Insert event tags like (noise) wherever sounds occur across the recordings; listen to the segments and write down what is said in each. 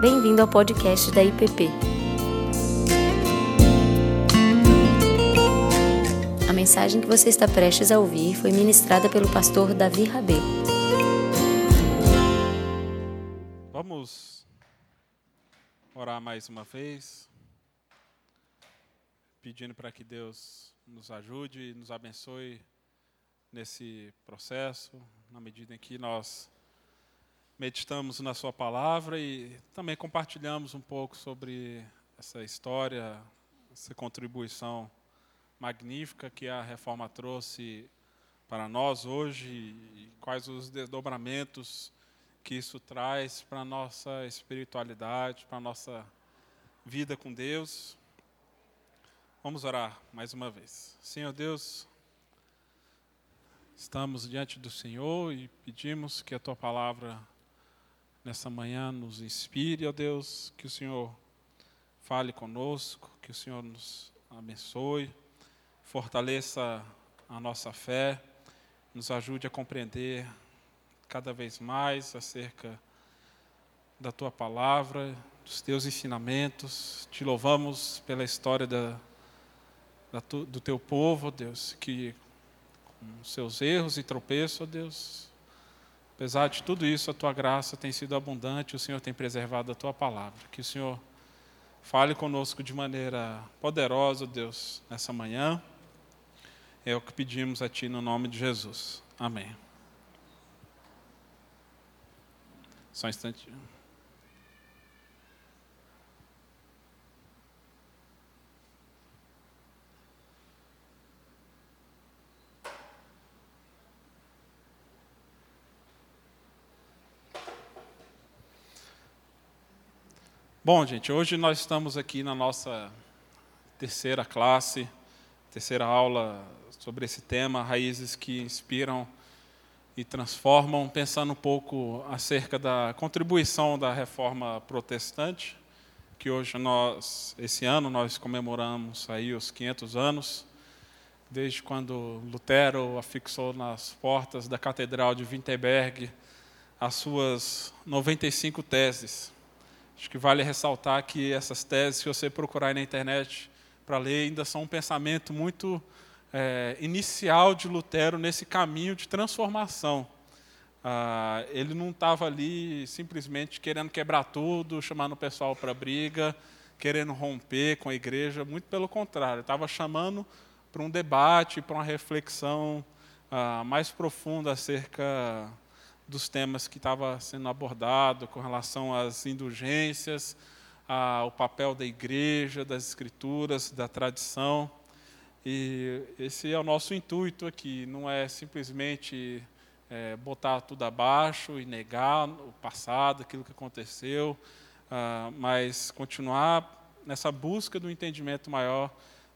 Bem-vindo ao podcast da IPP. A mensagem que você está prestes a ouvir foi ministrada pelo pastor Davi Rabelo. Vamos orar mais uma vez, pedindo para que Deus nos ajude e nos abençoe nesse processo, na medida em que nós meditamos na Sua palavra e também compartilhamos um pouco sobre essa história, essa contribuição magnífica que a reforma trouxe para nós hoje e quais os desdobramentos que isso traz para a nossa espiritualidade, para a nossa vida com Deus. Vamos orar mais uma vez. Senhor Deus, estamos diante do Senhor e pedimos que a tua palavra nessa manhã nos inspire, ó Deus, que o Senhor fale conosco, que o Senhor nos abençoe, fortaleça a nossa fé, nos ajude a compreender cada vez mais acerca da tua palavra, dos teus ensinamentos. Te louvamos pela história da, da tu, do teu povo, Deus, que com seus erros e tropeços, ó Deus, Apesar de tudo isso, a tua graça tem sido abundante, o Senhor tem preservado a tua palavra. Que o Senhor fale conosco de maneira poderosa, Deus, nessa manhã. É o que pedimos a Ti no nome de Jesus. Amém. Só um instantinho. Bom, gente, hoje nós estamos aqui na nossa terceira classe, terceira aula sobre esse tema, raízes que inspiram e transformam, pensando um pouco acerca da contribuição da reforma protestante, que hoje nós, esse ano, nós comemoramos aí os 500 anos, desde quando Lutero afixou nas portas da Catedral de Wittenberg as suas 95 teses Acho que vale ressaltar que essas teses, se você procurar na internet para ler, ainda são um pensamento muito é, inicial de Lutero nesse caminho de transformação. Ah, ele não estava ali simplesmente querendo quebrar tudo, chamando o pessoal para briga, querendo romper com a igreja, muito pelo contrário, estava chamando para um debate, para uma reflexão ah, mais profunda acerca dos temas que estava sendo abordado com relação às indulgências, ao papel da igreja, das escrituras, da tradição. E esse é o nosso intuito aqui, não é simplesmente é, botar tudo abaixo e negar o passado, aquilo que aconteceu, ah, mas continuar nessa busca do entendimento maior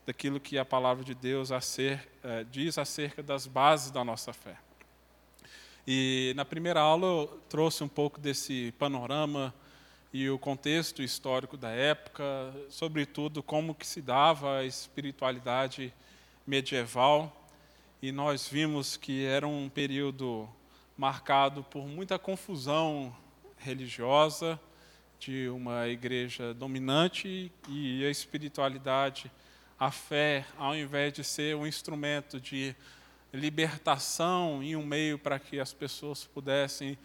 daquilo que a palavra de Deus acer, é, diz acerca das bases da nossa fé. E na primeira aula eu trouxe um pouco desse panorama e o contexto histórico da época, sobretudo como que se dava a espiritualidade medieval. E nós vimos que era um período marcado por muita confusão religiosa de uma igreja dominante e a espiritualidade, a fé, ao invés de ser um instrumento de libertação e um meio para que as pessoas pudessem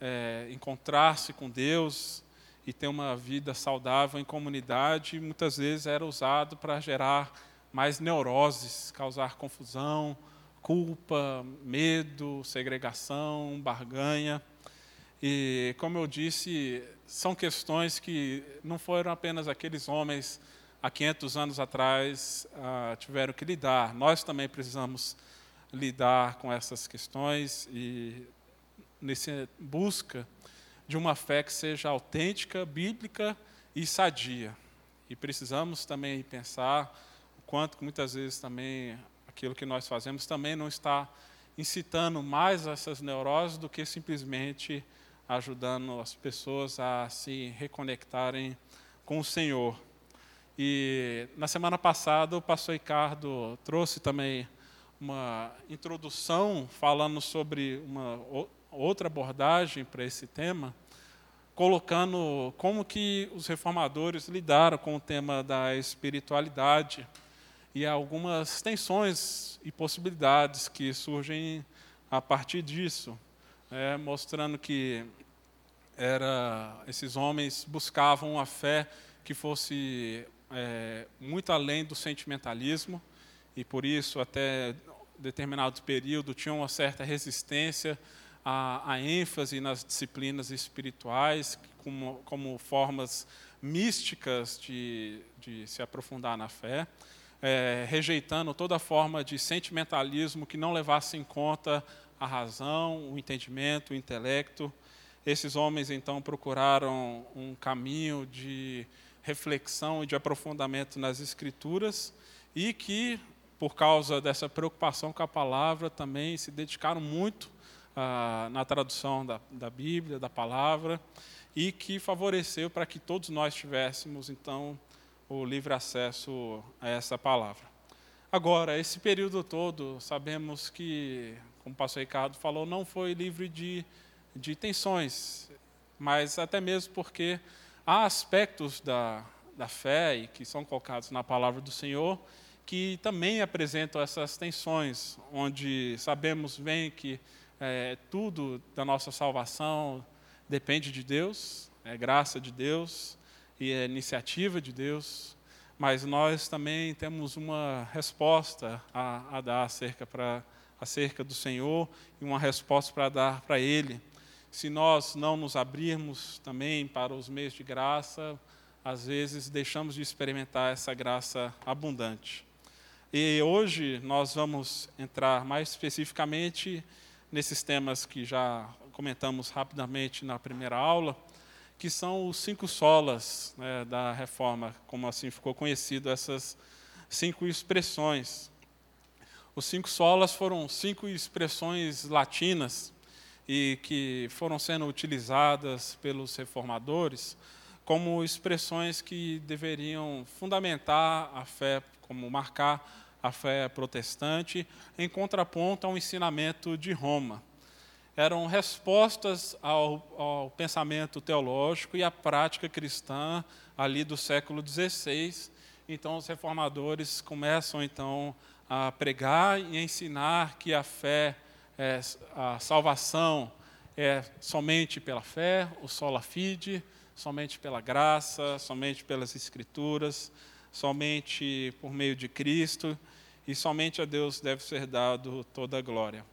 é, encontrar-se com Deus e ter uma vida saudável em comunidade, muitas vezes era usado para gerar mais neuroses, causar confusão, culpa, medo, segregação, barganha. E, como eu disse, são questões que não foram apenas aqueles homens há 500 anos atrás ah, tiveram que lidar. Nós também precisamos lidar com essas questões e nessa busca de uma fé que seja autêntica, bíblica e sadia. E precisamos também pensar o quanto muitas vezes também aquilo que nós fazemos também não está incitando mais essas neuroses do que simplesmente ajudando as pessoas a se reconectarem com o Senhor. E na semana passada o pastor Ricardo trouxe também uma introdução falando sobre uma outra abordagem para esse tema, colocando como que os reformadores lidaram com o tema da espiritualidade e algumas tensões e possibilidades que surgem a partir disso, é, mostrando que era esses homens buscavam uma fé que fosse é, muito além do sentimentalismo e por isso até determinado período tinham uma certa resistência a, a ênfase nas disciplinas espirituais como, como formas místicas de, de se aprofundar na fé, é, rejeitando toda forma de sentimentalismo que não levasse em conta a razão, o entendimento, o intelecto. Esses homens então procuraram um caminho de reflexão e de aprofundamento nas escrituras e que, por causa dessa preocupação com a palavra, também se dedicaram muito ah, na tradução da, da Bíblia, da palavra, e que favoreceu para que todos nós tivéssemos, então, o livre acesso a essa palavra. Agora, esse período todo, sabemos que, como o pastor Ricardo falou, não foi livre de, de tensões, mas até mesmo porque há aspectos da, da fé e que são colocados na palavra do Senhor que também apresentam essas tensões, onde sabemos bem que é, tudo da nossa salvação depende de Deus, é graça de Deus e é iniciativa de Deus, mas nós também temos uma resposta a, a dar acerca, pra, acerca do Senhor e uma resposta para dar para Ele. Se nós não nos abrirmos também para os meios de graça, às vezes deixamos de experimentar essa graça abundante. E hoje nós vamos entrar mais especificamente nesses temas que já comentamos rapidamente na primeira aula, que são os cinco solas né, da reforma, como assim ficou conhecido, essas cinco expressões. Os cinco solas foram cinco expressões latinas e que foram sendo utilizadas pelos reformadores como expressões que deveriam fundamentar a fé, como marcar a fé protestante, em contraponto ao ensinamento de Roma. Eram respostas ao, ao pensamento teológico e à prática cristã ali do século XVI. Então, os reformadores começam então a pregar e ensinar que a fé, é, a salvação é somente pela fé, o sola fide, somente pela graça, somente pelas escrituras, somente por meio de Cristo e somente a Deus deve ser dado toda a glória.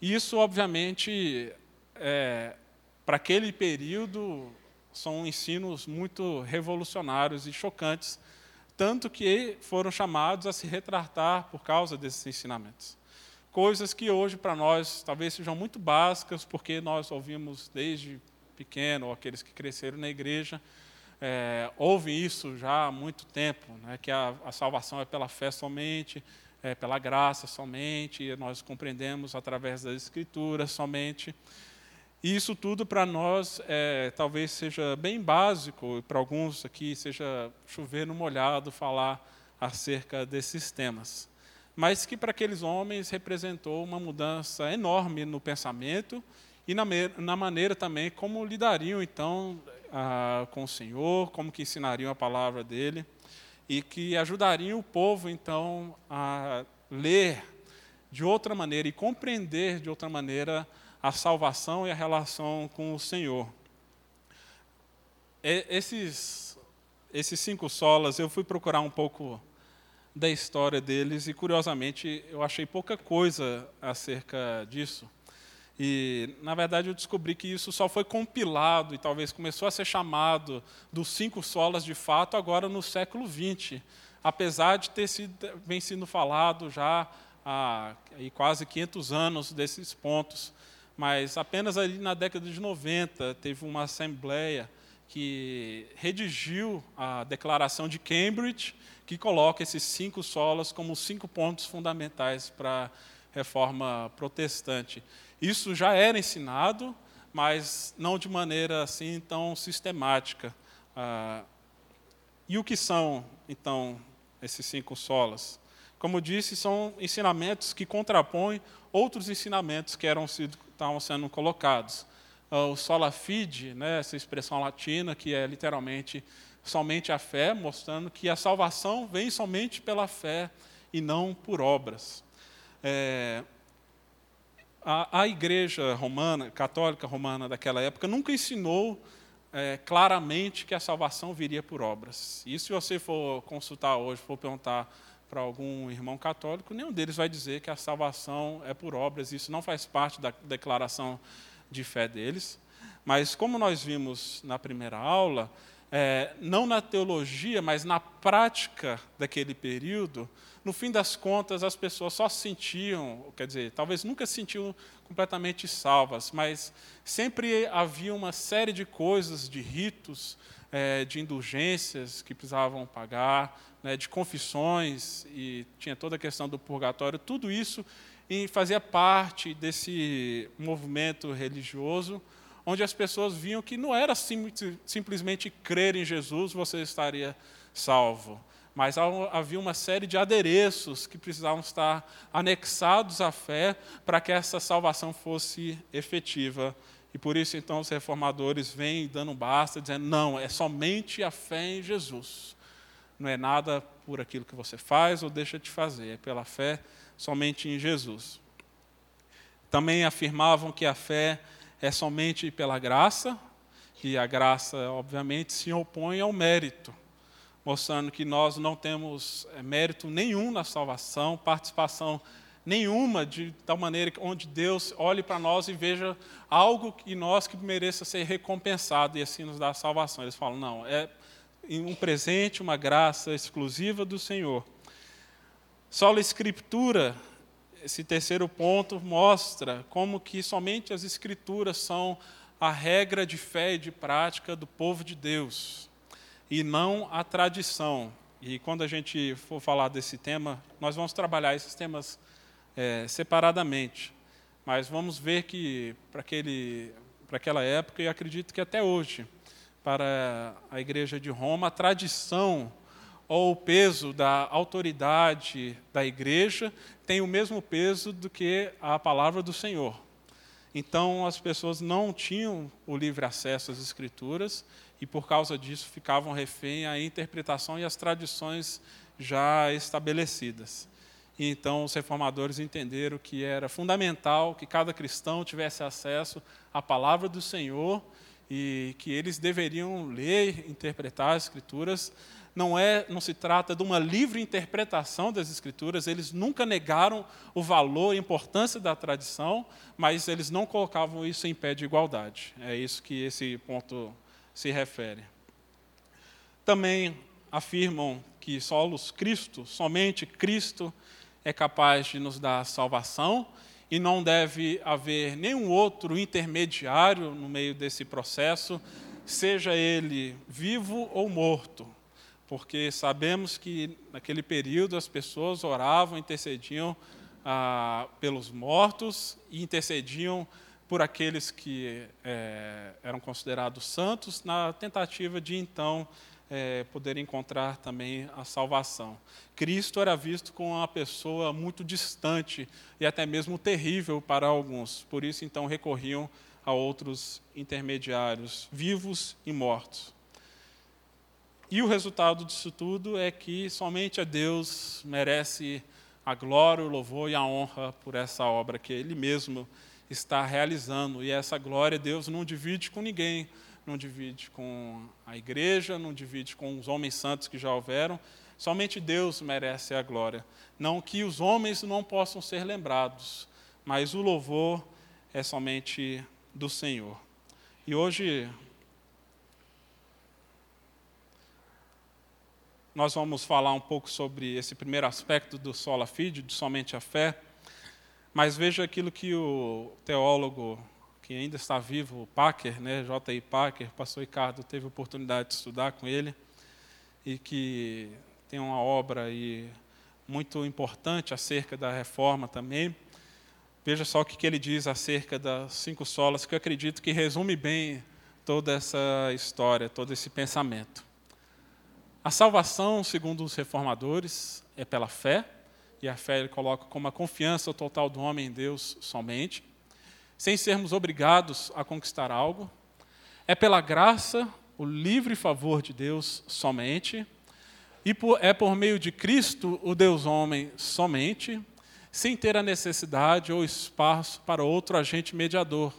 Isso, obviamente, é, para aquele período, são ensinos muito revolucionários e chocantes, tanto que foram chamados a se retratar por causa desses ensinamentos. Coisas que hoje para nós talvez sejam muito básicas, porque nós ouvimos desde pequeno, ou aqueles que cresceram na igreja, é, ouvem isso já há muito tempo, né, que a, a salvação é pela fé somente, é pela graça somente, nós compreendemos através das Escrituras somente. E isso tudo para nós é, talvez seja bem básico, para alguns aqui seja chover no molhado falar acerca desses temas. Mas que para aqueles homens representou uma mudança enorme no pensamento e na, na maneira também como lidariam então ah, com o Senhor, como que ensinariam a palavra dele e que ajudariam o povo então a ler de outra maneira e compreender de outra maneira a salvação e a relação com o Senhor. Esses, esses cinco solas, eu fui procurar um pouco da história deles e, curiosamente, eu achei pouca coisa acerca disso. E, na verdade, eu descobri que isso só foi compilado e talvez começou a ser chamado dos cinco solas de fato agora no século XX, apesar de ter sido, vem sendo falado já há quase 500 anos desses pontos. Mas apenas ali na década de 90 teve uma assembleia que redigiu a Declaração de Cambridge, que coloca esses cinco solas como cinco pontos fundamentais para a reforma protestante. Isso já era ensinado, mas não de maneira assim tão sistemática. Ah, e o que são, então, esses cinco solas? Como disse, são ensinamentos que contrapõem outros ensinamentos que eram estavam sendo colocados. o sola fide, né, essa expressão latina que é literalmente somente a fé, mostrando que a salvação vem somente pela fé e não por obras. É, a, a, igreja romana, católica romana daquela época, nunca ensinou é, claramente que a salvação viria por obras. E se você for consultar hoje, for perguntar para algum irmão católico, nenhum deles vai dizer que a salvação é por obras. Isso não faz parte da declaração de fé deles. Mas, como nós vimos na primeira aula, é, não na teologia, mas na prática daquele período, no fim das contas, as pessoas só se sentiam, quer dizer, talvez nunca se sentiam completamente salvas, mas sempre havia uma série de coisas, de ritos, é, de indulgências que precisavam pagar, né, de confissões, e tinha toda a questão do purgatório, tudo isso fazia parte desse movimento religioso onde as pessoas viam que não era sim, simplesmente crer em Jesus você estaria salvo, mas havia uma série de adereços que precisavam estar anexados à fé para que essa salvação fosse efetiva. E por isso, então, os reformadores vêm dando basta, dizendo: não, é somente a fé em Jesus. Não é nada por aquilo que você faz ou deixa de fazer, é pela fé somente em Jesus. Também afirmavam que a fé é somente pela graça, e a graça, obviamente, se opõe ao mérito, mostrando que nós não temos é, mérito nenhum na salvação, participação nenhuma, de tal maneira onde Deus olhe para nós e veja algo em nós que mereça ser recompensado e assim nos dá a salvação. Eles falam, não, é um presente, uma graça exclusiva do Senhor. Só a Escritura esse terceiro ponto mostra como que somente as escrituras são a regra de fé e de prática do povo de Deus e não a tradição. E quando a gente for falar desse tema, nós vamos trabalhar esses temas é, separadamente. Mas vamos ver que para aquela época e acredito que até hoje para a igreja de Roma a tradição ou o peso da autoridade da igreja tem o mesmo peso do que a palavra do Senhor. Então as pessoas não tinham o livre acesso às escrituras e por causa disso ficavam refém à interpretação e às tradições já estabelecidas. E então os reformadores entenderam que era fundamental que cada cristão tivesse acesso à palavra do Senhor e que eles deveriam ler, interpretar as escrituras não é, não se trata de uma livre interpretação das escrituras, eles nunca negaram o valor e importância da tradição, mas eles não colocavam isso em pé de igualdade. É isso que esse ponto se refere. Também afirmam que solos Cristo, somente Cristo é capaz de nos dar salvação e não deve haver nenhum outro intermediário no meio desse processo, seja ele vivo ou morto porque sabemos que naquele período as pessoas oravam, intercediam ah, pelos mortos e intercediam por aqueles que é, eram considerados santos, na tentativa de então é, poder encontrar também a salvação. Cristo era visto como uma pessoa muito distante e até mesmo terrível para alguns, por isso então recorriam a outros intermediários, vivos e mortos. E o resultado disso tudo é que somente a Deus merece a glória, o louvor e a honra por essa obra que Ele mesmo está realizando. E essa glória Deus não divide com ninguém, não divide com a igreja, não divide com os homens santos que já houveram. Somente Deus merece a glória. Não que os homens não possam ser lembrados, mas o louvor é somente do Senhor. E hoje nós vamos falar um pouco sobre esse primeiro aspecto do sola fide, de somente a fé. Mas veja aquilo que o teólogo que ainda está vivo, o Packer, né, J.I. Packer, pastor Ricardo teve a oportunidade de estudar com ele e que tem uma obra aí muito importante acerca da reforma também. Veja só o que ele diz acerca das cinco solas, que eu acredito que resume bem toda essa história, todo esse pensamento. A salvação, segundo os reformadores, é pela fé, e a fé ele coloca como a confiança total do homem em Deus somente. sem sermos obrigados a conquistar algo. É pela graça, o livre favor de Deus somente. E por, é por meio de Cristo, o Deus homem somente, sem ter a necessidade ou espaço para outro agente mediador,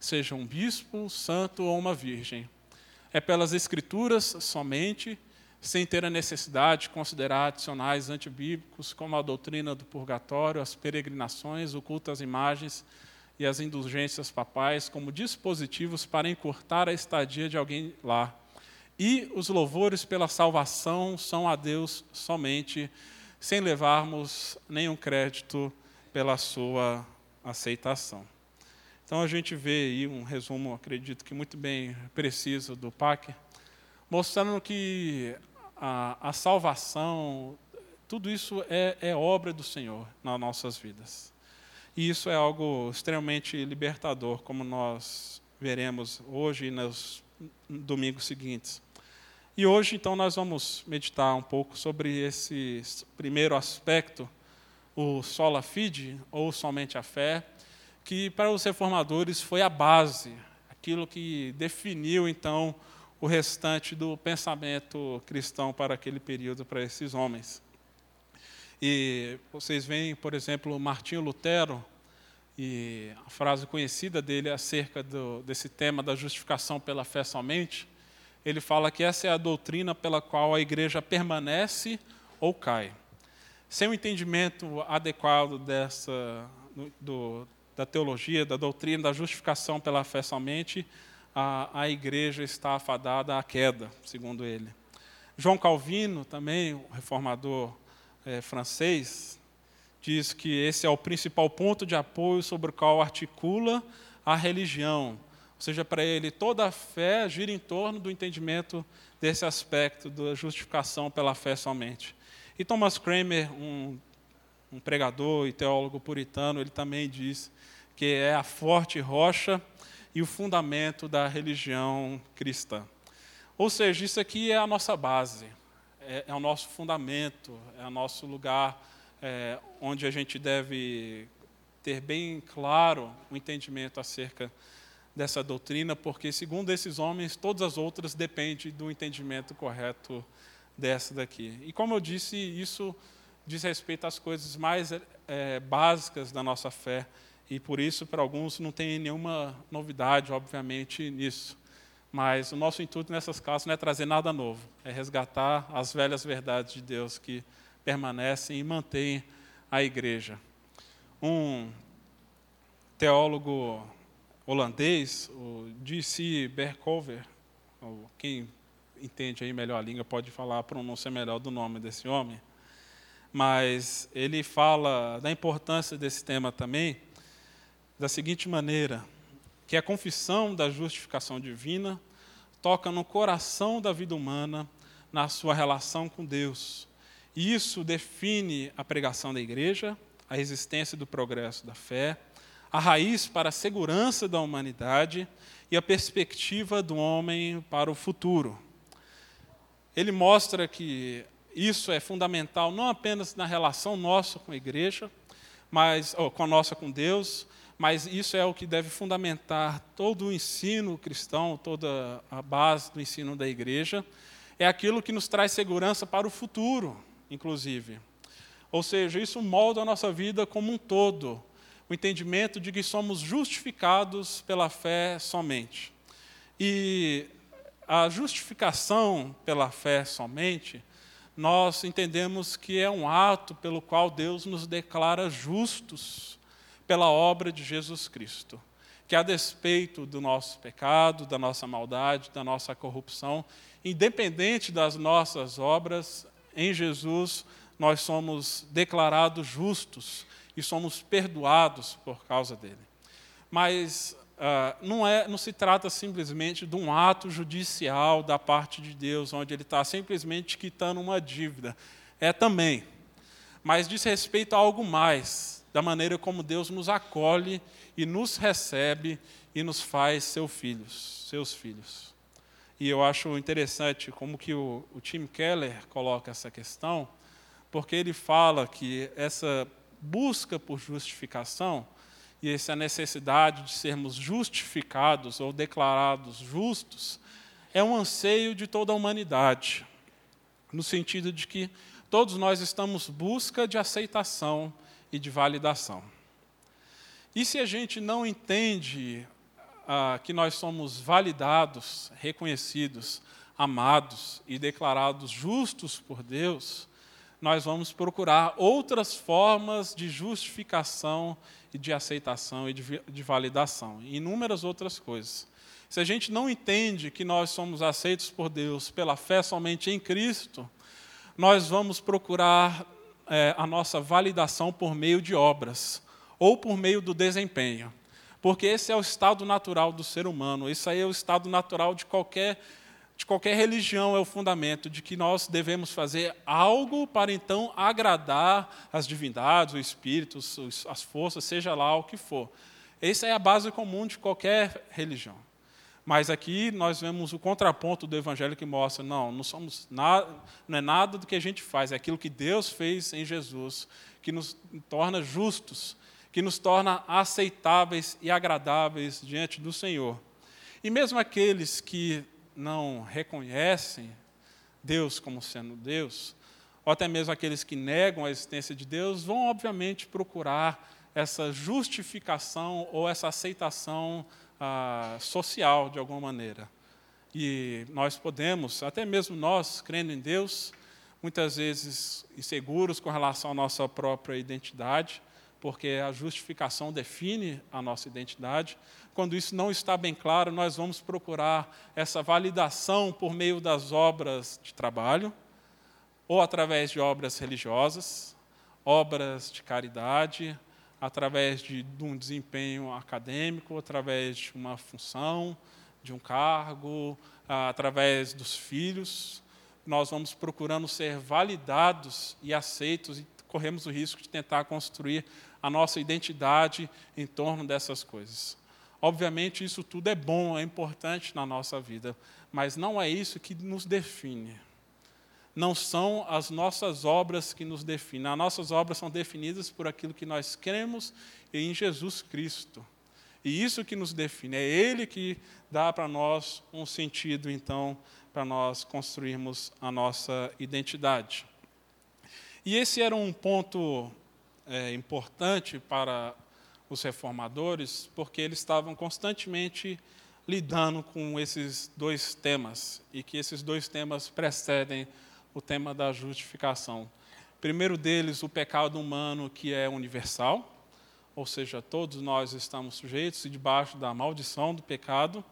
seja um bispo, um santo ou uma virgem. É pelas Escrituras somente, sem ter a necessidade de considerar adicionais antibíblicos, como a doutrina do purgatório, as peregrinações, o culto às imagens e as indulgências papais, como dispositivos para encurtar a estadia de alguém lá. E os louvores pela salvação são a Deus somente, sem levarmos nenhum crédito pela sua aceitação. Então a gente vê aí um resumo, acredito que muito bem preciso do PAC, mostrando que a, a salvação, tudo isso é, é obra do Senhor nas nossas vidas. E isso é algo extremamente libertador, como nós veremos hoje e nos domingos seguintes. E hoje, então, nós vamos meditar um pouco sobre esse primeiro aspecto, o sola fide, ou somente a fé, que para os reformadores foi a base, aquilo que definiu, então, o restante do pensamento cristão para aquele período, para esses homens. E vocês veem, por exemplo, Martinho Lutero, e a frase conhecida dele acerca do, desse tema da justificação pela fé somente, ele fala que essa é a doutrina pela qual a igreja permanece ou cai. Sem o entendimento adequado dessa, do, da teologia, da doutrina, da justificação pela fé somente, a, a igreja está afadada à queda, segundo ele. João Calvino, também, o reformador é, francês, diz que esse é o principal ponto de apoio sobre o qual articula a religião. Ou seja, para ele, toda a fé gira em torno do entendimento desse aspecto da justificação pela fé somente. E Thomas Kramer, um, um pregador e teólogo puritano, ele também diz que é a forte rocha e o fundamento da religião cristã. Ou seja, isso aqui é a nossa base, é, é o nosso fundamento, é o nosso lugar é, onde a gente deve ter bem claro o entendimento acerca dessa doutrina, porque, segundo esses homens, todas as outras dependem do entendimento correto dessa daqui. E, como eu disse, isso diz respeito às coisas mais é, básicas da nossa fé, e por isso, para alguns, não tem nenhuma novidade, obviamente, nisso. Mas o nosso intuito nessas causas não é trazer nada novo, é resgatar as velhas verdades de Deus que permanecem e mantêm a igreja. Um teólogo holandês, o D.C. Berkover, quem entende aí melhor a língua pode falar a pronúncia melhor do nome desse homem, mas ele fala da importância desse tema também, da seguinte maneira, que a confissão da justificação divina toca no coração da vida humana, na sua relação com Deus. E isso define a pregação da igreja, a existência do progresso da fé, a raiz para a segurança da humanidade e a perspectiva do homem para o futuro. Ele mostra que isso é fundamental não apenas na relação nossa com a igreja, mas com a nossa com Deus, mas isso é o que deve fundamentar todo o ensino cristão, toda a base do ensino da igreja. É aquilo que nos traz segurança para o futuro, inclusive. Ou seja, isso molda a nossa vida como um todo, o entendimento de que somos justificados pela fé somente. E a justificação pela fé somente, nós entendemos que é um ato pelo qual Deus nos declara justos pela obra de Jesus Cristo. Que a despeito do nosso pecado, da nossa maldade, da nossa corrupção, independente das nossas obras, em Jesus nós somos declarados justos e somos perdoados por causa dele. Mas uh, não, é, não se trata simplesmente de um ato judicial da parte de Deus, onde ele está simplesmente quitando uma dívida. É também. Mas diz respeito a algo mais da maneira como Deus nos acolhe e nos recebe e nos faz seus filhos, seus filhos. E eu acho interessante como que o, o Tim Keller coloca essa questão, porque ele fala que essa busca por justificação e essa necessidade de sermos justificados ou declarados justos é um anseio de toda a humanidade, no sentido de que todos nós estamos busca de aceitação e de validação. E se a gente não entende ah, que nós somos validados, reconhecidos, amados e declarados justos por Deus, nós vamos procurar outras formas de justificação e de aceitação e de, de validação, e inúmeras outras coisas. Se a gente não entende que nós somos aceitos por Deus pela fé somente em Cristo, nós vamos procurar é, a nossa validação por meio de obras ou por meio do desempenho. Porque esse é o estado natural do ser humano, isso aí é o estado natural de qualquer, de qualquer religião, é o fundamento de que nós devemos fazer algo para então agradar as divindades, os espíritos, as forças, seja lá o que for. Essa é a base comum de qualquer religião. Mas aqui nós vemos o contraponto do evangelho que mostra, não, não somos nada, não é nada do que a gente faz, é aquilo que Deus fez em Jesus, que nos torna justos, que nos torna aceitáveis e agradáveis diante do Senhor. E mesmo aqueles que não reconhecem Deus como sendo Deus, ou até mesmo aqueles que negam a existência de Deus, vão obviamente procurar essa justificação ou essa aceitação ah, social, de alguma maneira. E nós podemos, até mesmo nós, crendo em Deus, muitas vezes inseguros com relação à nossa própria identidade, porque a justificação define a nossa identidade. Quando isso não está bem claro, nós vamos procurar essa validação por meio das obras de trabalho, ou através de obras religiosas, obras de caridade, através de, de um desempenho acadêmico, através de uma função, de um cargo, através dos filhos. Nós vamos procurando ser validados e aceitos e corremos o risco de tentar construir a nossa identidade em torno dessas coisas. Obviamente, isso tudo é bom, é importante na nossa vida, mas não é isso que nos define não são as nossas obras que nos definem. As nossas obras são definidas por aquilo que nós cremos em Jesus Cristo. E isso que nos define, é Ele que dá para nós um sentido, então, para nós construirmos a nossa identidade. E esse era um ponto é, importante para os reformadores, porque eles estavam constantemente lidando com esses dois temas, e que esses dois temas precedem o tema da justificação. Primeiro deles, o pecado humano que é universal, ou seja, todos nós estamos sujeitos e debaixo da maldição do pecado,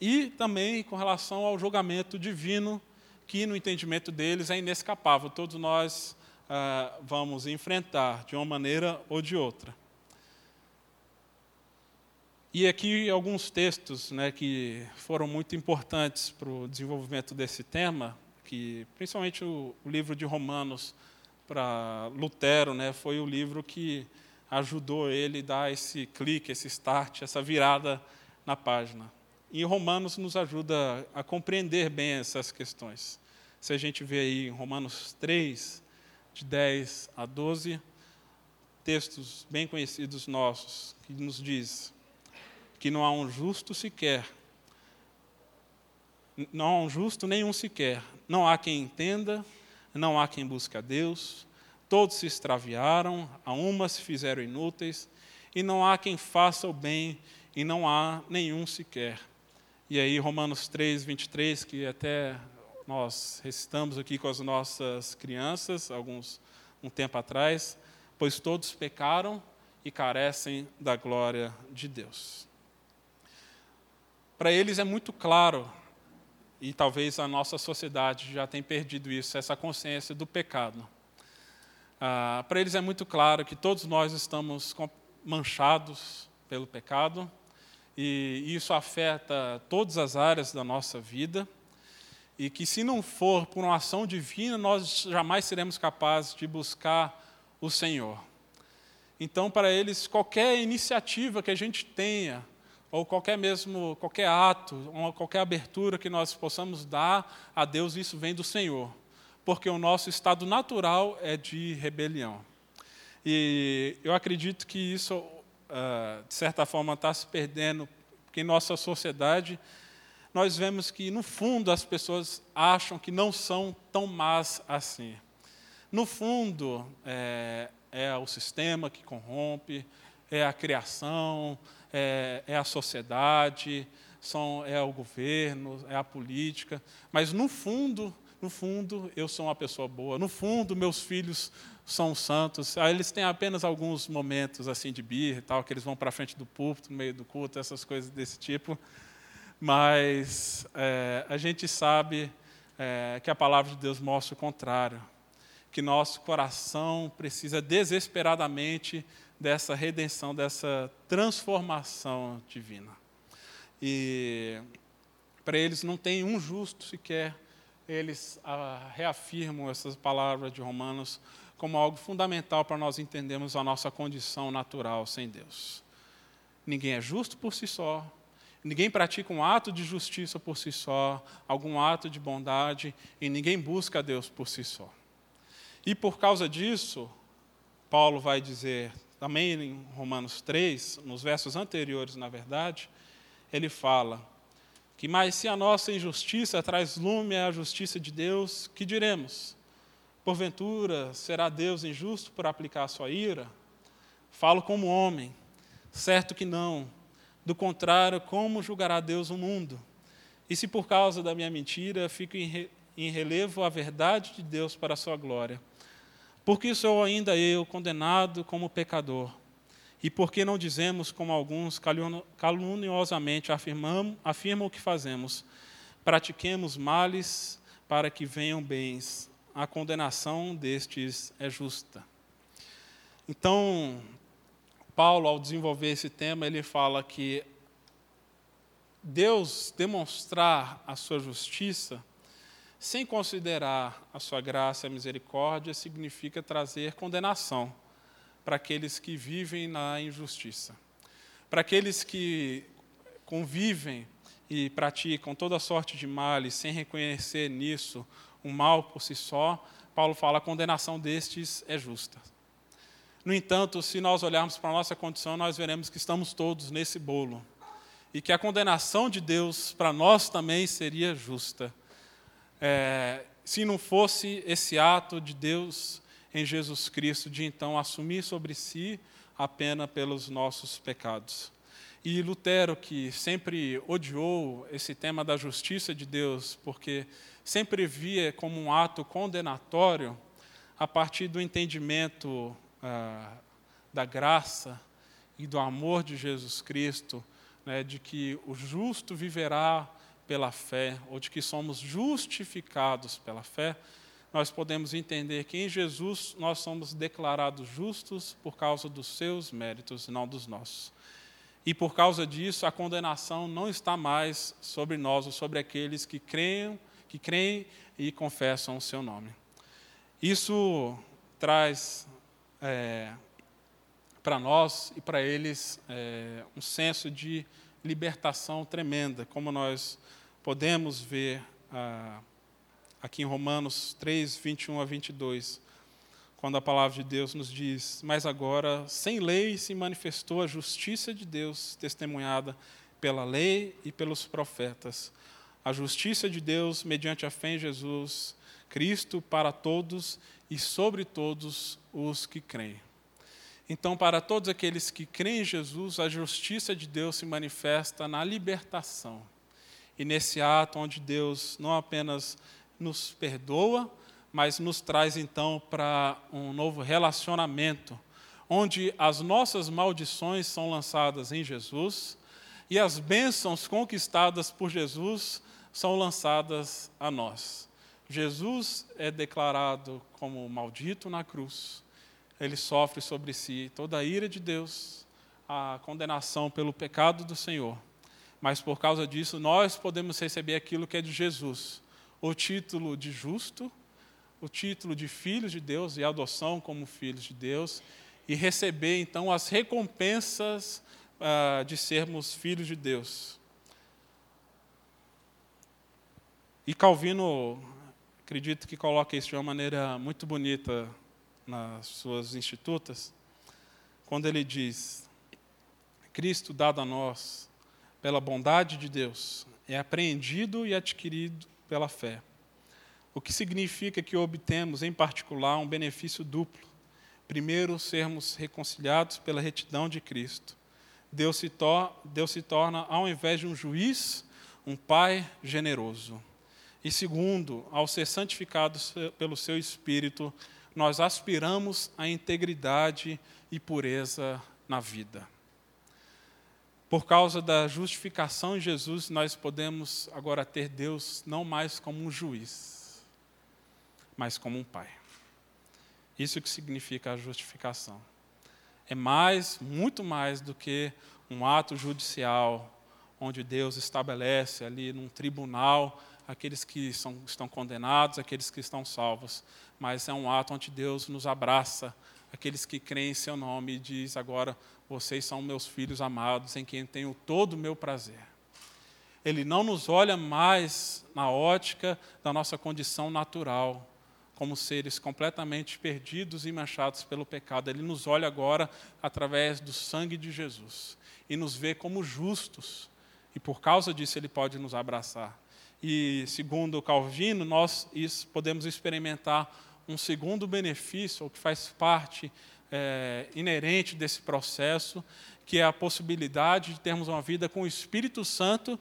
e também com relação ao julgamento divino, que no entendimento deles é inescapável, todos nós ah, vamos enfrentar de uma maneira ou de outra. E aqui alguns textos né, que foram muito importantes para o desenvolvimento desse tema, que principalmente o, o livro de Romanos para Lutero, né, foi o livro que ajudou ele a dar esse clique, esse start, essa virada na página. E Romanos nos ajuda a compreender bem essas questões. Se a gente vê aí em Romanos 3, de 10 a 12, textos bem conhecidos nossos, que nos diz que não há um justo sequer, não há um justo nenhum sequer. Não há quem entenda, não há quem busque a Deus. Todos se extraviaram, a uma se fizeram inúteis, e não há quem faça o bem, e não há nenhum sequer. E aí, Romanos 3, 23, que até nós recitamos aqui com as nossas crianças, alguns um tempo atrás, pois todos pecaram e carecem da glória de Deus. Para eles é muito claro e talvez a nossa sociedade já tenha perdido isso, essa consciência do pecado. Ah, para eles é muito claro que todos nós estamos manchados pelo pecado, e isso afeta todas as áreas da nossa vida, e que se não for por uma ação divina, nós jamais seremos capazes de buscar o Senhor. Então, para eles, qualquer iniciativa que a gente tenha, ou qualquer mesmo qualquer ato, ou qualquer abertura que nós possamos dar a Deus, isso vem do Senhor, porque o nosso estado natural é de rebelião. E eu acredito que isso uh, de certa forma, está se perdendo, porque em nossa sociedade nós vemos que, no fundo, as pessoas acham que não são tão más assim. No fundo, é, é o sistema que corrompe, é a criação, é, é a sociedade, são, é o governo, é a política, mas no fundo, no fundo, eu sou uma pessoa boa. No fundo, meus filhos são santos. Aí eles têm apenas alguns momentos assim de birra e tal, que eles vão para frente do púlpito, no meio do culto, essas coisas desse tipo. Mas é, a gente sabe é, que a palavra de Deus mostra o contrário, que nosso coração precisa desesperadamente dessa redenção, dessa transformação divina. E para eles não tem um justo sequer, eles ah, reafirmam essas palavras de Romanos como algo fundamental para nós entendermos a nossa condição natural sem Deus. Ninguém é justo por si só, ninguém pratica um ato de justiça por si só, algum ato de bondade, e ninguém busca Deus por si só. E por causa disso, Paulo vai dizer, também em Romanos 3, nos versos anteriores, na verdade, ele fala que, mas se a nossa injustiça traz lume à justiça de Deus, que diremos? Porventura, será Deus injusto por aplicar a sua ira? Falo como homem, certo que não. Do contrário, como julgará Deus o mundo? E se por causa da minha mentira fico em relevo a verdade de Deus para a sua glória? Porque sou ainda eu condenado como pecador? E por que não dizemos, como alguns caluniosamente afirmam, afirmam o que fazemos? Pratiquemos males para que venham bens a condenação destes é justa. Então, Paulo, ao desenvolver esse tema, ele fala que Deus demonstrar a sua justiça, sem considerar a sua graça e misericórdia, significa trazer condenação para aqueles que vivem na injustiça. Para aqueles que convivem e praticam toda sorte de males sem reconhecer nisso um mal por si só, Paulo fala a condenação destes é justa. No entanto, se nós olharmos para a nossa condição, nós veremos que estamos todos nesse bolo. E que a condenação de Deus para nós também seria justa. É, se não fosse esse ato de Deus em Jesus Cristo de então assumir sobre si a pena pelos nossos pecados. E Lutero, que sempre odiou esse tema da justiça de Deus, porque sempre via como um ato condenatório, a partir do entendimento ah, da graça e do amor de Jesus Cristo, né, de que o justo viverá pela fé, ou de que somos justificados pela fé, nós podemos entender que em Jesus nós somos declarados justos por causa dos seus méritos, não dos nossos. E por causa disso, a condenação não está mais sobre nós ou sobre aqueles que creem que creem e confessam o seu nome. Isso traz é, para nós e para eles é, um senso de libertação tremenda, como nós podemos ver ah, aqui em Romanos 3, 21 a 22, quando a palavra de Deus nos diz: Mas agora, sem lei, se manifestou a justiça de Deus, testemunhada pela lei e pelos profetas a justiça de Deus mediante a fé em Jesus, Cristo para todos e sobre todos os que creem. Então, para todos aqueles que creem em Jesus, a justiça de Deus se manifesta na libertação. E nesse ato onde Deus não apenas nos perdoa, mas nos traz então para um novo relacionamento, onde as nossas maldições são lançadas em Jesus e as bênçãos conquistadas por Jesus são lançadas a nós. Jesus é declarado como maldito na cruz. Ele sofre sobre si toda a ira de Deus, a condenação pelo pecado do Senhor. Mas por causa disso, nós podemos receber aquilo que é de Jesus: o título de justo, o título de filhos de Deus e a adoção como filhos de Deus, e receber então as recompensas uh, de sermos filhos de Deus. E Calvino, acredito que coloca isso de uma maneira muito bonita nas suas institutas, quando ele diz: Cristo dado a nós pela bondade de Deus é apreendido e adquirido pela fé. O que significa que obtemos, em particular, um benefício duplo. Primeiro, sermos reconciliados pela retidão de Cristo. Deus se, Deus se torna, ao invés de um juiz, um pai generoso. E segundo, ao ser santificados pelo seu Espírito, nós aspiramos à integridade e pureza na vida. Por causa da justificação em Jesus, nós podemos agora ter Deus não mais como um juiz, mas como um pai. Isso que significa a justificação. É mais, muito mais do que um ato judicial, onde Deus estabelece ali num tribunal aqueles que são, estão condenados, aqueles que estão salvos, mas é um ato onde Deus nos abraça, aqueles que creem em seu nome e diz agora, vocês são meus filhos amados, em quem tenho todo o meu prazer. Ele não nos olha mais na ótica da nossa condição natural, como seres completamente perdidos e manchados pelo pecado. Ele nos olha agora através do sangue de Jesus e nos vê como justos. E por causa disso ele pode nos abraçar. E segundo Calvino, nós podemos experimentar um segundo benefício, ou que faz parte é, inerente desse processo, que é a possibilidade de termos uma vida com o Espírito Santo,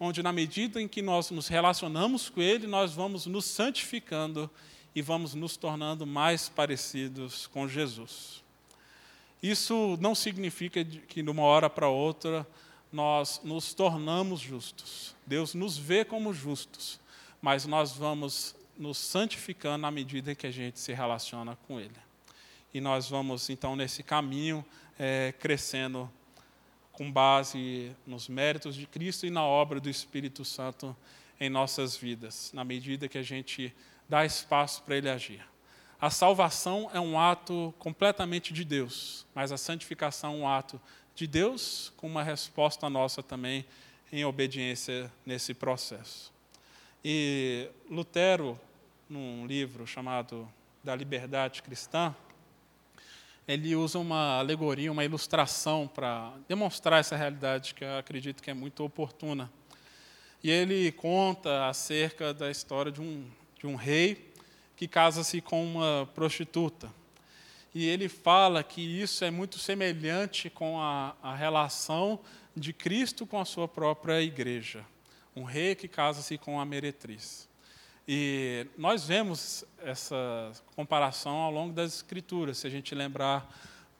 onde, na medida em que nós nos relacionamos com Ele, nós vamos nos santificando e vamos nos tornando mais parecidos com Jesus. Isso não significa que, de uma hora para outra, nós nos tornamos justos. Deus nos vê como justos, mas nós vamos nos santificando à medida que a gente se relaciona com Ele. E nós vamos, então, nesse caminho, é, crescendo com base nos méritos de Cristo e na obra do Espírito Santo em nossas vidas, na medida que a gente dá espaço para Ele agir. A salvação é um ato completamente de Deus, mas a santificação é um ato de Deus com uma resposta nossa também em obediência nesse processo. E Lutero, num livro chamado Da Liberdade Cristã, ele usa uma alegoria, uma ilustração para demonstrar essa realidade que eu acredito que é muito oportuna. E ele conta acerca da história de um, de um rei que casa-se com uma prostituta. E ele fala que isso é muito semelhante com a, a relação de Cristo com a sua própria igreja. Um rei que casa-se com a meretriz. E nós vemos essa comparação ao longo das Escrituras. Se a gente lembrar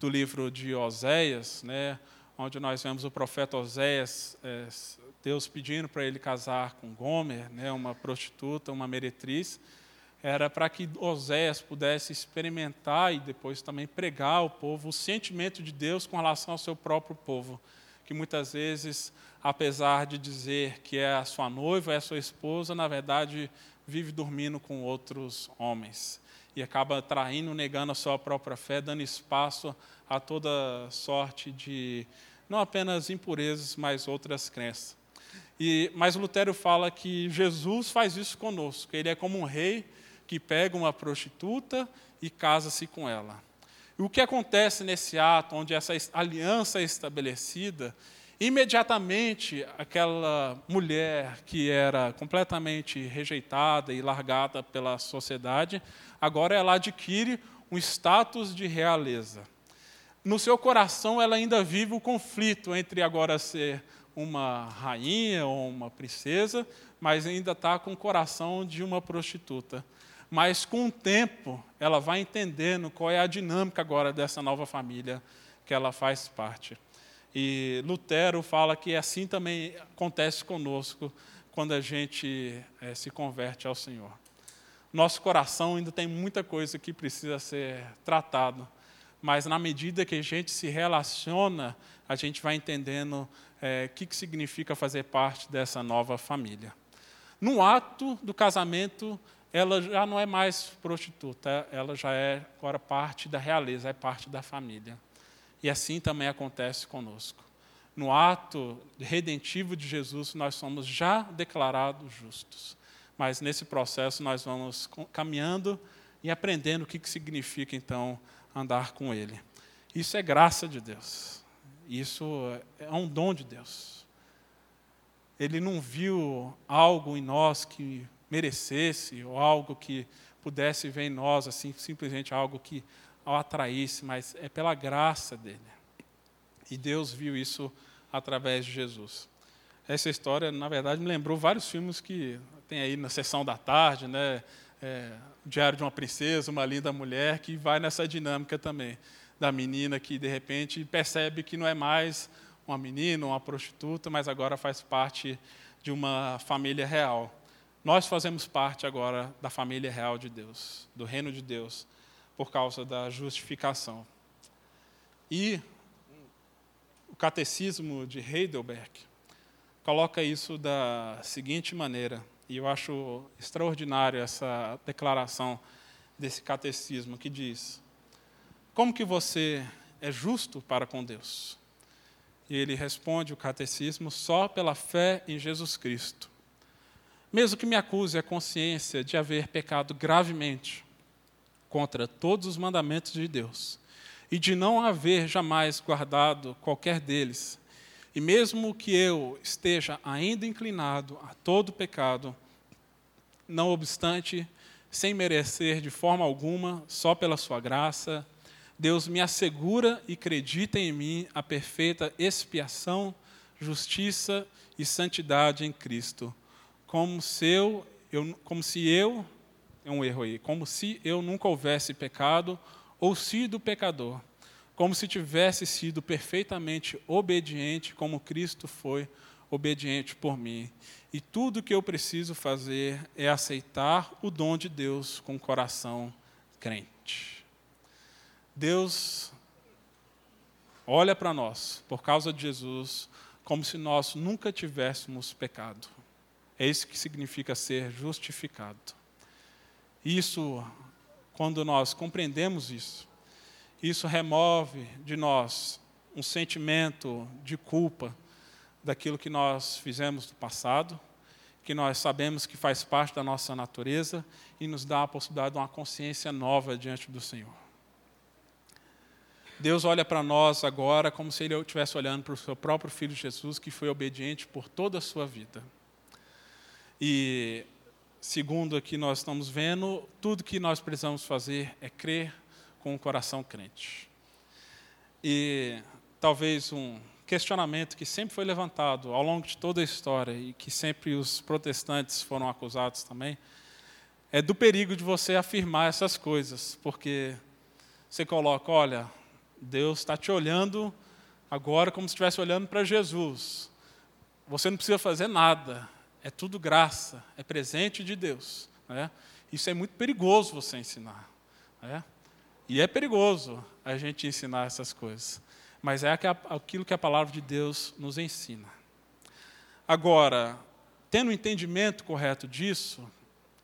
do livro de Oséias, né, onde nós vemos o profeta Oséias, é, Deus pedindo para ele casar com Gomer, né, uma prostituta, uma meretriz, era para que Oséias pudesse experimentar e depois também pregar ao povo o sentimento de Deus com relação ao seu próprio povo, que muitas vezes, apesar de dizer que é a sua noiva, é a sua esposa, na verdade vive dormindo com outros homens e acaba traindo, negando a sua própria fé, dando espaço a toda sorte de não apenas impurezas, mas outras crenças. E, mas Lutero fala que Jesus faz isso conosco. Ele é como um rei que pega uma prostituta e casa-se com ela. E o que acontece nesse ato, onde essa aliança é estabelecida, imediatamente aquela mulher que era completamente rejeitada e largada pela sociedade, agora ela adquire um status de realeza. No seu coração, ela ainda vive o conflito entre agora ser uma rainha ou uma princesa, mas ainda está com o coração de uma prostituta mas com o tempo ela vai entendendo qual é a dinâmica agora dessa nova família que ela faz parte. E Lutero fala que assim também acontece conosco quando a gente é, se converte ao Senhor. Nosso coração ainda tem muita coisa que precisa ser tratado, mas na medida que a gente se relaciona, a gente vai entendendo é, o que, que significa fazer parte dessa nova família. No ato do casamento, ela já não é mais prostituta, ela já é agora parte da realeza, é parte da família. E assim também acontece conosco. No ato redentivo de Jesus, nós somos já declarados justos. Mas nesse processo nós vamos caminhando e aprendendo o que significa então andar com Ele. Isso é graça de Deus. Isso é um dom de Deus. Ele não viu algo em nós que merecesse, ou algo que pudesse ver em nós, assim, simplesmente algo que o atraísse, mas é pela graça dele. E Deus viu isso através de Jesus. Essa história, na verdade, me lembrou vários filmes que tem aí na sessão da tarde, né? É, Diário de uma Princesa, Uma Linda Mulher, que vai nessa dinâmica também, da menina que, de repente, percebe que não é mais uma menina, uma prostituta, mas agora faz parte de uma família real. Nós fazemos parte agora da família real de Deus, do reino de Deus, por causa da justificação. E o catecismo de Heidelberg coloca isso da seguinte maneira, e eu acho extraordinário essa declaração desse catecismo que diz: Como que você é justo para com Deus? E ele responde o catecismo só pela fé em Jesus Cristo. Mesmo que me acuse a consciência de haver pecado gravemente contra todos os mandamentos de Deus e de não haver jamais guardado qualquer deles, e mesmo que eu esteja ainda inclinado a todo pecado, não obstante, sem merecer de forma alguma, só pela sua graça, Deus me assegura e acredita em mim a perfeita expiação, justiça e santidade em Cristo, como se eu, eu como se eu é um erro aí, como se eu nunca houvesse pecado ou sido pecador como se tivesse sido perfeitamente obediente, como Cristo foi obediente por mim. E tudo que eu preciso fazer é aceitar o dom de Deus com o coração crente. Deus olha para nós, por causa de Jesus, como se nós nunca tivéssemos pecado. É isso que significa ser justificado. Isso, quando nós compreendemos isso, isso remove de nós um sentimento de culpa daquilo que nós fizemos no passado, que nós sabemos que faz parte da nossa natureza e nos dá a possibilidade de uma consciência nova diante do Senhor. Deus olha para nós agora como se Ele estivesse olhando para o seu próprio Filho Jesus, que foi obediente por toda a sua vida. E, segundo aqui nós estamos vendo, tudo que nós precisamos fazer é crer com o coração crente. E talvez um questionamento que sempre foi levantado ao longo de toda a história e que sempre os protestantes foram acusados também, é do perigo de você afirmar essas coisas, porque você coloca, olha, Deus está te olhando agora como se estivesse olhando para Jesus. Você não precisa fazer nada, é tudo graça, é presente de Deus. Né? Isso é muito perigoso você ensinar. Né? E é perigoso a gente ensinar essas coisas, mas é aquilo que a palavra de Deus nos ensina. Agora, tendo o entendimento correto disso,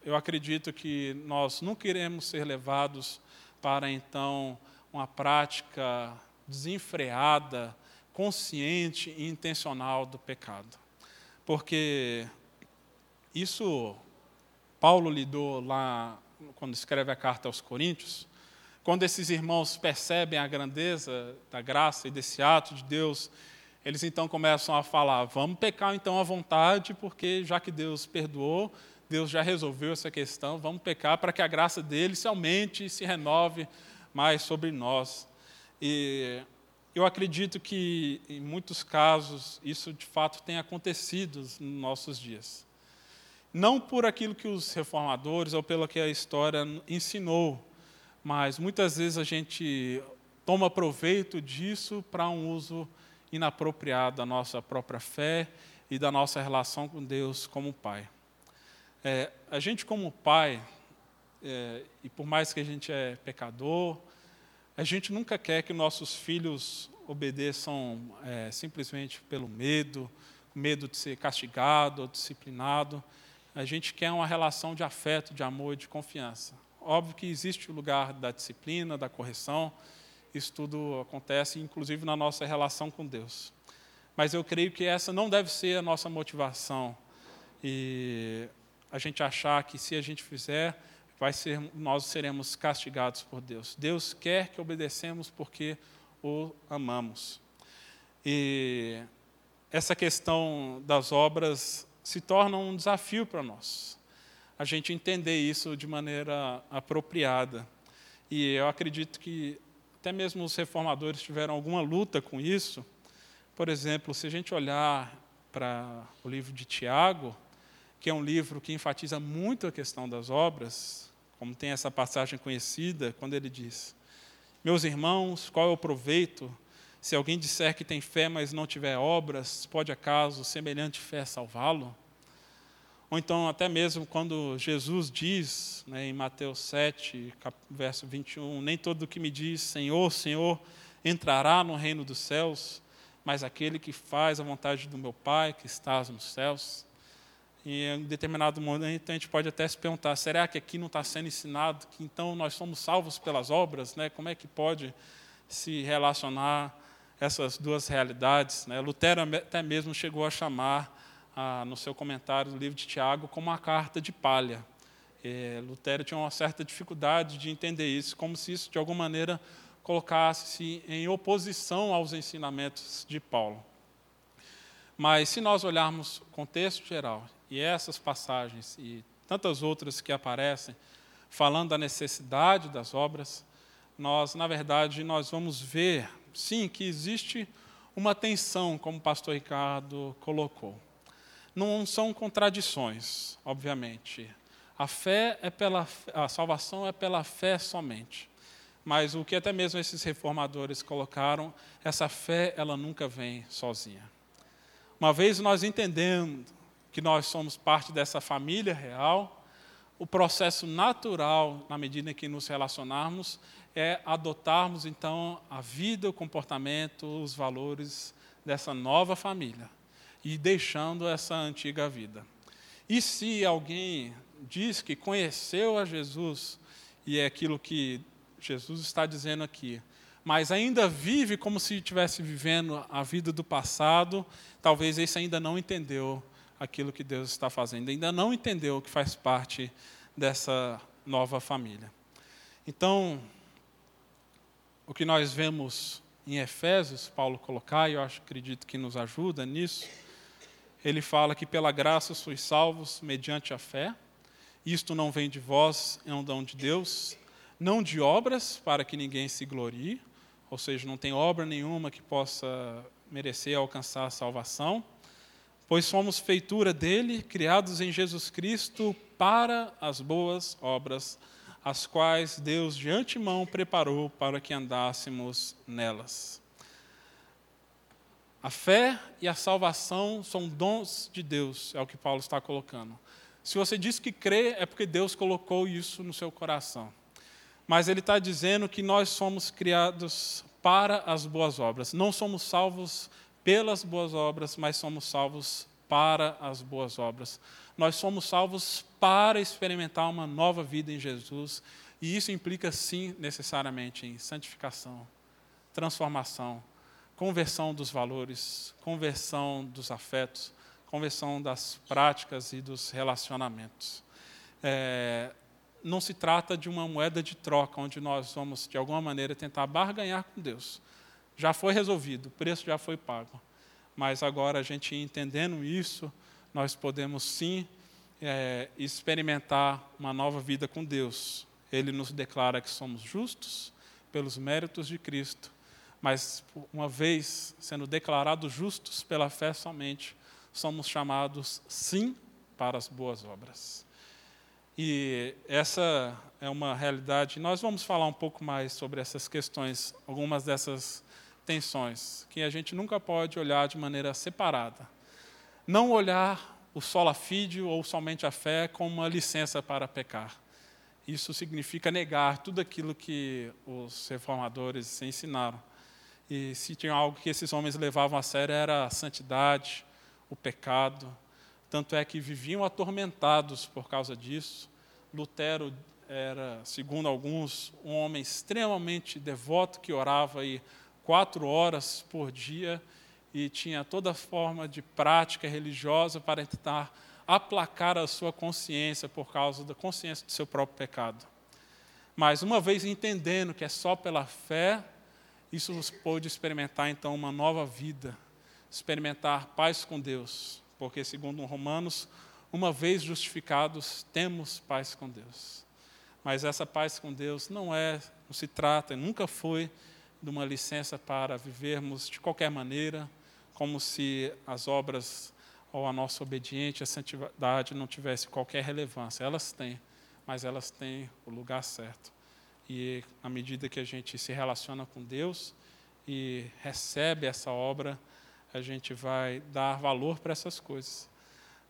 eu acredito que nós não queremos ser levados para então uma prática desenfreada, consciente e intencional do pecado. Porque isso Paulo lidou lá quando escreve a carta aos Coríntios, quando esses irmãos percebem a grandeza da graça e desse ato de Deus, eles então começam a falar: vamos pecar então à vontade, porque já que Deus perdoou, Deus já resolveu essa questão, vamos pecar para que a graça dele se aumente e se renove mais sobre nós. E eu acredito que, em muitos casos, isso de fato tem acontecido nos nossos dias. Não por aquilo que os reformadores ou pelo que a história ensinou, mas muitas vezes a gente toma proveito disso para um uso inapropriado da nossa própria fé e da nossa relação com Deus como Pai. É, a gente como Pai, é, e por mais que a gente é pecador, a gente nunca quer que nossos filhos obedeçam é, simplesmente pelo medo, medo de ser castigado ou disciplinado. A gente quer uma relação de afeto, de amor de confiança. Óbvio que existe o lugar da disciplina, da correção, isso tudo acontece, inclusive na nossa relação com Deus. Mas eu creio que essa não deve ser a nossa motivação. E a gente achar que se a gente fizer, vai ser, nós seremos castigados por Deus. Deus quer que obedecemos porque o amamos. E essa questão das obras se torna um desafio para nós. A gente entender isso de maneira apropriada. E eu acredito que até mesmo os reformadores tiveram alguma luta com isso. Por exemplo, se a gente olhar para o livro de Tiago, que é um livro que enfatiza muito a questão das obras, como tem essa passagem conhecida, quando ele diz: Meus irmãos, qual é o proveito se alguém disser que tem fé, mas não tiver obras, pode acaso semelhante fé salvá-lo? Ou então, até mesmo quando Jesus diz, né, em Mateus 7, verso 21, nem todo que me diz Senhor, Senhor, entrará no reino dos céus, mas aquele que faz a vontade do meu Pai que estás nos céus. E em determinado momento a gente pode até se perguntar: será que aqui não está sendo ensinado que então nós somos salvos pelas obras? Né? Como é que pode se relacionar essas duas realidades? Né? Lutero até mesmo chegou a chamar ah, no seu comentário do livro de Tiago como uma carta de palha. É, Lutero tinha uma certa dificuldade de entender isso, como se isso, de alguma maneira, colocasse-se em oposição aos ensinamentos de Paulo. Mas, se nós olharmos o contexto geral, e essas passagens e tantas outras que aparecem, falando da necessidade das obras, nós, na verdade, nós vamos ver, sim, que existe uma tensão, como o pastor Ricardo colocou não são contradições, obviamente. A fé é pela a salvação é pela fé somente. Mas o que até mesmo esses reformadores colocaram, essa fé ela nunca vem sozinha. Uma vez nós entendendo que nós somos parte dessa família real, o processo natural, na medida em que nos relacionarmos, é adotarmos então a vida, o comportamento, os valores dessa nova família e deixando essa antiga vida. E se alguém diz que conheceu a Jesus, e é aquilo que Jesus está dizendo aqui, mas ainda vive como se estivesse vivendo a vida do passado, talvez esse ainda não entendeu aquilo que Deus está fazendo, ainda não entendeu que faz parte dessa nova família. Então, o que nós vemos em Efésios, Paulo colocar, e eu acho, acredito que nos ajuda nisso, ele fala que pela graça sois salvos mediante a fé. Isto não vem de vós, é um dom de Deus, não de obras, para que ninguém se glorie, ou seja, não tem obra nenhuma que possa merecer alcançar a salvação, pois somos feitura dele, criados em Jesus Cristo para as boas obras, as quais Deus de antemão preparou para que andássemos nelas. A fé e a salvação são dons de Deus, é o que Paulo está colocando. Se você diz que crê, é porque Deus colocou isso no seu coração. Mas ele está dizendo que nós somos criados para as boas obras. Não somos salvos pelas boas obras, mas somos salvos para as boas obras. Nós somos salvos para experimentar uma nova vida em Jesus, e isso implica, sim, necessariamente em santificação, transformação conversão dos valores, conversão dos afetos, conversão das práticas e dos relacionamentos. É, não se trata de uma moeda de troca onde nós vamos, de alguma maneira, tentar barganhar com Deus. Já foi resolvido, o preço já foi pago. Mas agora, a gente entendendo isso, nós podemos sim é, experimentar uma nova vida com Deus. Ele nos declara que somos justos pelos méritos de Cristo mas uma vez sendo declarados justos pela fé somente, somos chamados sim para as boas obras. E essa é uma realidade. Nós vamos falar um pouco mais sobre essas questões, algumas dessas tensões, que a gente nunca pode olhar de maneira separada. Não olhar o sola fide ou somente a fé como uma licença para pecar. Isso significa negar tudo aquilo que os reformadores ensinaram e se tinha algo que esses homens levavam a sério era a santidade, o pecado. Tanto é que viviam atormentados por causa disso. Lutero era, segundo alguns, um homem extremamente devoto que orava aí quatro horas por dia e tinha toda forma de prática religiosa para tentar aplacar a sua consciência por causa da consciência do seu próprio pecado. Mas uma vez entendendo que é só pela fé isso pôde experimentar então uma nova vida, experimentar paz com Deus, porque segundo Romanos, uma vez justificados, temos paz com Deus. Mas essa paz com Deus não é, não se trata, nunca foi de uma licença para vivermos de qualquer maneira, como se as obras ou a nossa obediência, a santidade não tivesse qualquer relevância. Elas têm, mas elas têm o lugar certo. E à medida que a gente se relaciona com Deus e recebe essa obra, a gente vai dar valor para essas coisas.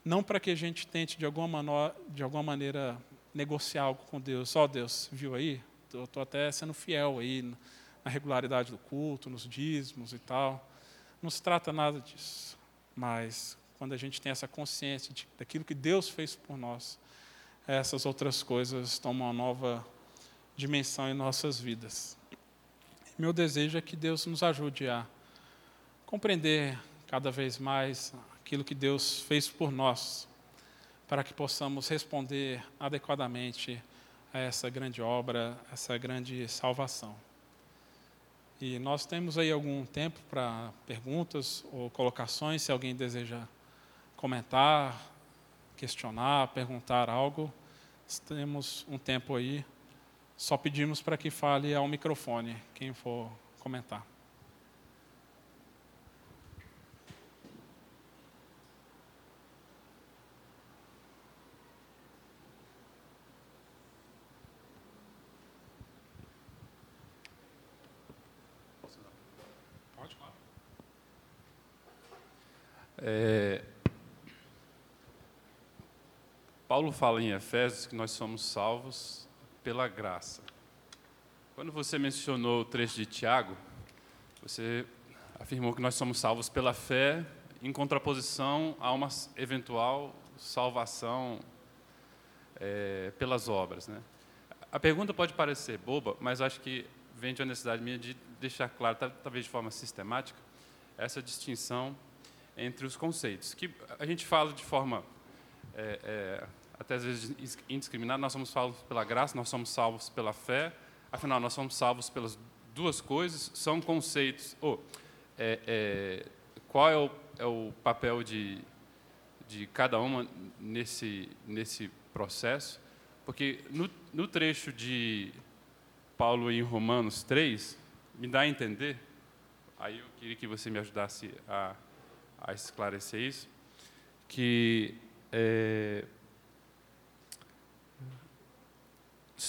Não para que a gente tente, de alguma, de alguma maneira, negociar algo com Deus. Ó oh, Deus, viu aí? Estou até sendo fiel aí na regularidade do culto, nos dízimos e tal. Não se trata nada disso. Mas quando a gente tem essa consciência de, daquilo que Deus fez por nós, essas outras coisas tomam uma nova dimensão em nossas vidas. Meu desejo é que Deus nos ajude a compreender cada vez mais aquilo que Deus fez por nós, para que possamos responder adequadamente a essa grande obra, essa grande salvação. E nós temos aí algum tempo para perguntas ou colocações, se alguém deseja comentar, questionar, perguntar algo, temos um tempo aí. Só pedimos para que fale ao microfone, quem for comentar. É, Paulo fala em Efésios que nós somos salvos pela graça. Quando você mencionou o trecho de Tiago, você afirmou que nós somos salvos pela fé, em contraposição a uma eventual salvação é, pelas obras. Né? A pergunta pode parecer boba, mas acho que vem de uma necessidade minha de deixar claro, talvez de forma sistemática, essa distinção entre os conceitos. Que a gente fala de forma é, é, até às vezes indiscriminado, nós somos salvos pela graça, nós somos salvos pela fé, afinal, nós somos salvos pelas duas coisas, são conceitos. Oh, é, qual é o, é o papel de, de cada uma nesse, nesse processo? Porque no, no trecho de Paulo em Romanos 3, me dá a entender, aí eu queria que você me ajudasse a, a esclarecer isso, que é,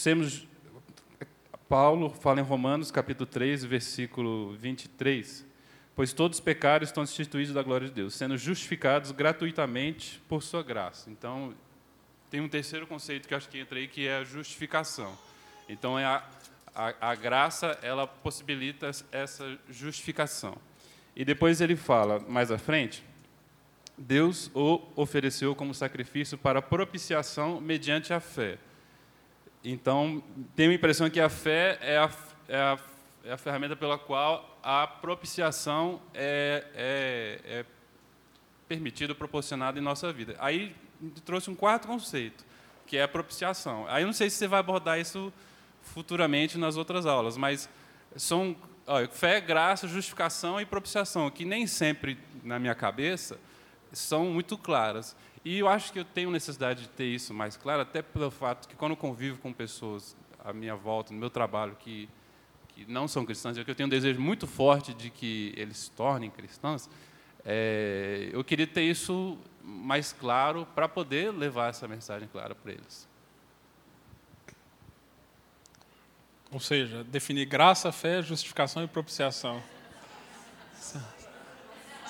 Temos, Paulo fala em Romanos, capítulo 3, versículo 23, pois todos os pecados estão destituídos da glória de Deus, sendo justificados gratuitamente por sua graça. Então, tem um terceiro conceito que acho que entra aí, que é a justificação. Então, é a, a, a graça, ela possibilita essa justificação. E depois ele fala, mais à frente, Deus o ofereceu como sacrifício para propiciação mediante a fé. Então, tenho a impressão que a fé é a, é a, é a ferramenta pela qual a propiciação é, é, é permitida, proporcionada em nossa vida. Aí trouxe um quarto conceito, que é a propiciação. Aí eu não sei se você vai abordar isso futuramente nas outras aulas, mas são ó, fé, graça, justificação e propiciação, que nem sempre na minha cabeça são muito claras. E eu acho que eu tenho necessidade de ter isso mais claro, até pelo fato que quando eu convivo com pessoas à minha volta, no meu trabalho, que, que não são cristãs, que eu tenho um desejo muito forte de que eles se tornem cristãos, é, eu queria ter isso mais claro para poder levar essa mensagem clara para eles. Ou seja, definir graça, fé, justificação e propiciação.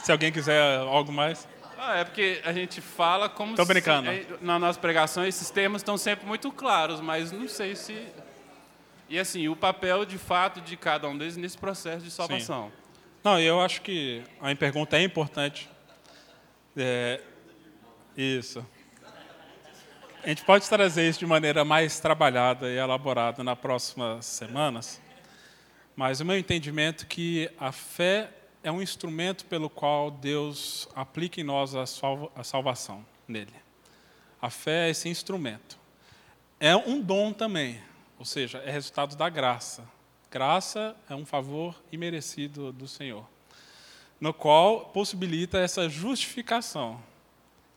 Se alguém quiser algo mais. Ah, é porque a gente fala como Tô brincando. Se, na nossa pregação esses termos estão sempre muito claros, mas não sei se. E assim, o papel de fato de cada um deles nesse processo de salvação. Sim. Não, eu acho que a pergunta é importante. É, isso. A gente pode trazer isso de maneira mais trabalhada e elaborada nas próximas semanas, mas o meu entendimento é que a fé é um instrumento pelo qual Deus aplica em nós a, salva, a salvação nele. A fé é esse instrumento. É um dom também, ou seja, é resultado da graça Graça é um favor imerecido do Senhor, no qual possibilita essa justificação,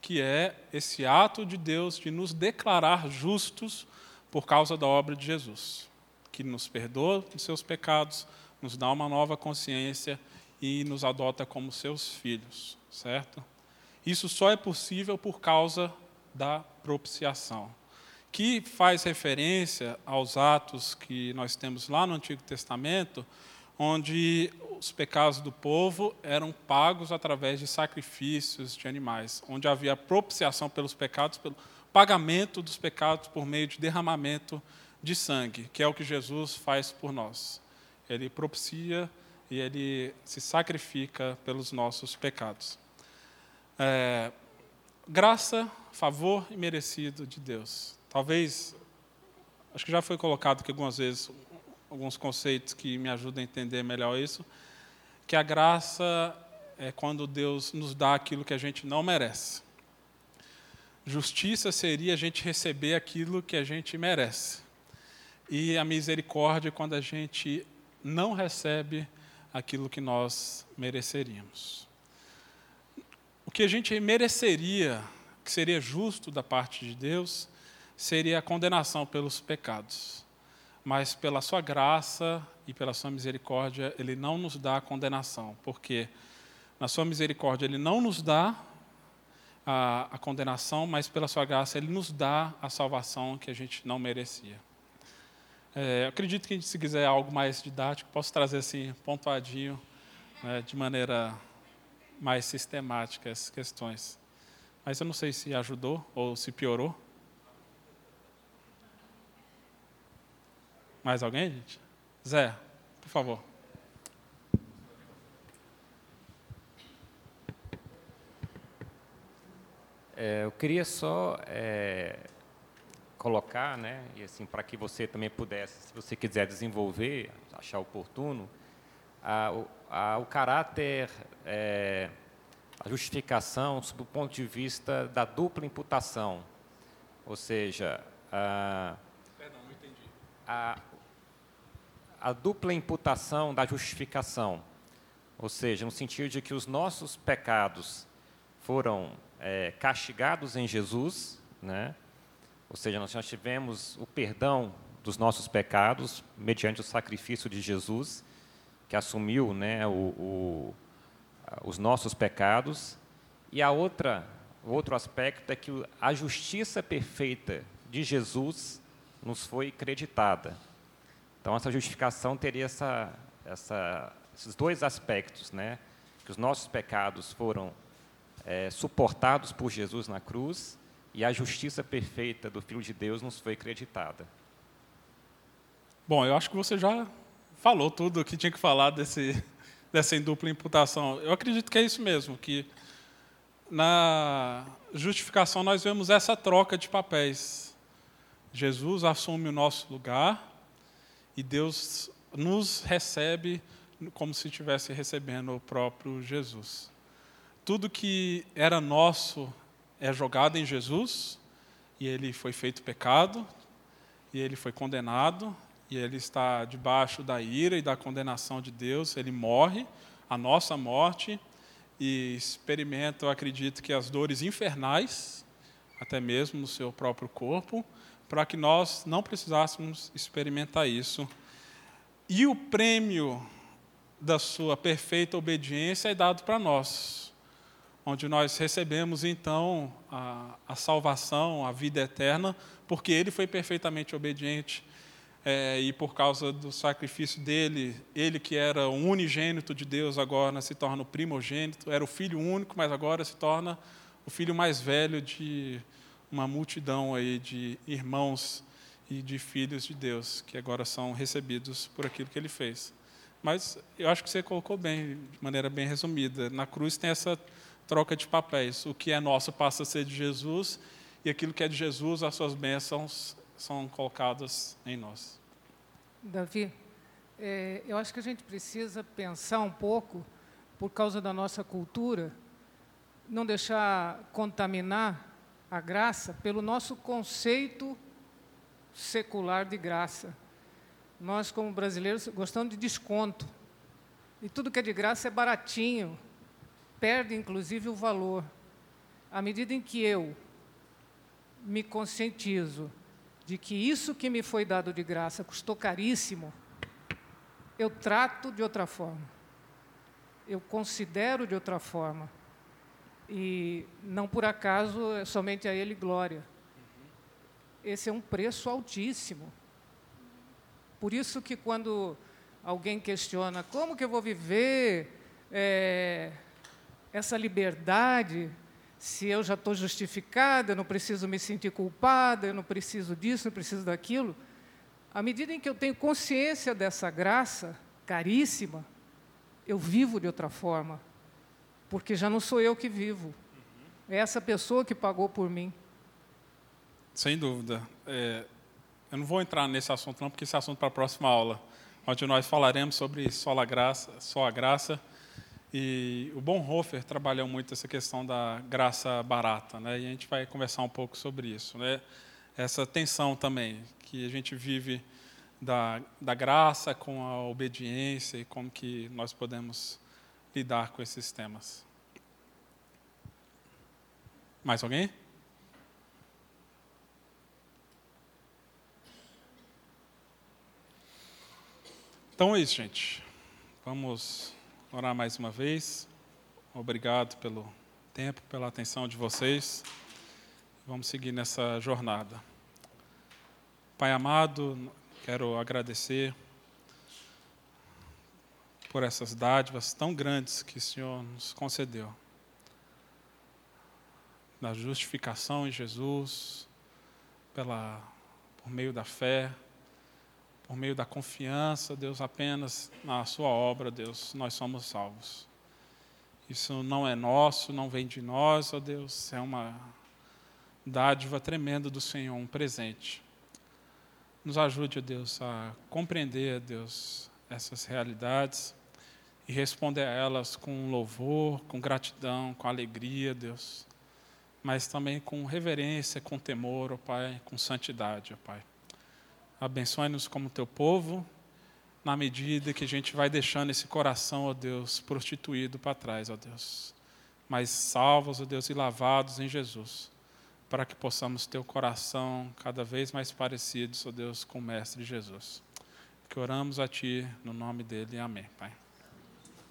que é esse ato de Deus de nos declarar justos por causa da obra de Jesus, que nos perdoa dos seus pecados, nos dá uma nova consciência e nos adota como seus filhos, certo? Isso só é possível por causa da propiciação, que faz referência aos atos que nós temos lá no Antigo Testamento, onde os pecados do povo eram pagos através de sacrifícios de animais, onde havia propiciação pelos pecados, pelo pagamento dos pecados por meio de derramamento de sangue, que é o que Jesus faz por nós. Ele propicia e ele se sacrifica pelos nossos pecados. É, graça, favor e merecido de Deus. Talvez, acho que já foi colocado aqui algumas vezes alguns conceitos que me ajudam a entender melhor isso, que a graça é quando Deus nos dá aquilo que a gente não merece. Justiça seria a gente receber aquilo que a gente merece. E a misericórdia é quando a gente não recebe aquilo que nós mereceríamos. O que a gente mereceria, que seria justo da parte de Deus, seria a condenação pelos pecados. Mas pela sua graça e pela sua misericórdia, ele não nos dá a condenação, porque na sua misericórdia ele não nos dá a, a condenação, mas pela sua graça ele nos dá a salvação que a gente não merecia. É, acredito que se quiser algo mais didático, posso trazer assim pontuadinho, né, de maneira mais sistemática essas questões. Mas eu não sei se ajudou ou se piorou. Mais alguém, gente? Zé, por favor. É, eu queria só é, colocar, né, e assim para que você também pudesse, se você quiser desenvolver, achar oportuno, a, a, o caráter, é, a justificação, sob o ponto de vista da dupla imputação, ou seja, a, Perdão, não entendi. a, a dupla imputação da justificação, ou seja, no sentido de que os nossos pecados foram é, castigados em Jesus, né? ou seja, nós já tivemos o perdão dos nossos pecados mediante o sacrifício de Jesus, que assumiu né, o, o, os nossos pecados. E a outra, outro aspecto é que a justiça perfeita de Jesus nos foi creditada. Então, essa justificação teria essa, essa, esses dois aspectos, né? que os nossos pecados foram é, suportados por Jesus na cruz e a justiça perfeita do Filho de Deus nos foi creditada. Bom, eu acho que você já falou tudo o que tinha que falar desse, (laughs) dessa dupla imputação. Eu acredito que é isso mesmo, que na justificação nós vemos essa troca de papéis. Jesus assume o nosso lugar e Deus nos recebe como se estivesse recebendo o próprio Jesus. Tudo que era nosso é jogado em Jesus, e ele foi feito pecado, e ele foi condenado, e ele está debaixo da ira e da condenação de Deus, ele morre, a nossa morte, e experimenta, eu acredito que as dores infernais, até mesmo no seu próprio corpo, para que nós não precisássemos experimentar isso. E o prêmio da sua perfeita obediência é dado para nós onde nós recebemos então a, a salvação, a vida eterna, porque ele foi perfeitamente obediente é, e por causa do sacrifício dele, ele que era o unigênito de Deus agora se torna o primogênito, era o filho único, mas agora se torna o filho mais velho de uma multidão aí de irmãos e de filhos de Deus que agora são recebidos por aquilo que ele fez. Mas eu acho que você colocou bem, de maneira bem resumida. Na cruz tem essa troca de papéis. O que é nosso passa a ser de Jesus e aquilo que é de Jesus, as suas bênçãos são colocadas em nós. Davi, é, eu acho que a gente precisa pensar um pouco, por causa da nossa cultura, não deixar contaminar a graça pelo nosso conceito secular de graça. nós, como brasileiros, gostamos de desconto. E tudo que é de graça é baratinho, perde inclusive o valor. À medida em que eu me conscientizo de que isso que me foi dado de graça custou caríssimo, eu trato de outra forma. Eu considero de outra forma. E não por acaso é somente a Ele glória. Esse é um preço altíssimo. Por isso que quando alguém questiona como que eu vou viver é, essa liberdade, se eu já estou justificada, eu não preciso me sentir culpada, eu não preciso disso, não preciso daquilo. À medida em que eu tenho consciência dessa graça caríssima, eu vivo de outra forma, porque já não sou eu que vivo, é essa pessoa que pagou por mim. Sem dúvida. É, eu não vou entrar nesse assunto não, porque esse é assunto para a próxima aula, onde nós falaremos sobre só a graça, só a graça e o Bonhoeffer trabalhou muito essa questão da graça barata, né? E a gente vai conversar um pouco sobre isso, né? Essa tensão também que a gente vive da, da graça com a obediência e como que nós podemos lidar com esses temas. Mais alguém? Então é isso, gente. Vamos orar mais uma vez. Obrigado pelo tempo, pela atenção de vocês. Vamos seguir nessa jornada. Pai amado, quero agradecer por essas dádivas tão grandes que o Senhor nos concedeu. Da justificação em Jesus, pela, por meio da fé, por meio da confiança, Deus, apenas na Sua obra, Deus, nós somos salvos. Isso não é nosso, não vem de nós, ó Deus, é uma dádiva tremenda do Senhor, um presente. Nos ajude, ó Deus, a compreender, Deus, essas realidades e responder a elas com louvor, com gratidão, com alegria, Deus, mas também com reverência, com temor, ó Pai, com santidade, ó Pai. Abençoe-nos como teu povo, na medida que a gente vai deixando esse coração, ó Deus, prostituído para trás, ó Deus. Mas salvos, ó Deus, e lavados em Jesus, para que possamos ter o coração cada vez mais parecido, ó Deus, com o Mestre Jesus. Que oramos a Ti, no nome dele, amém, Pai.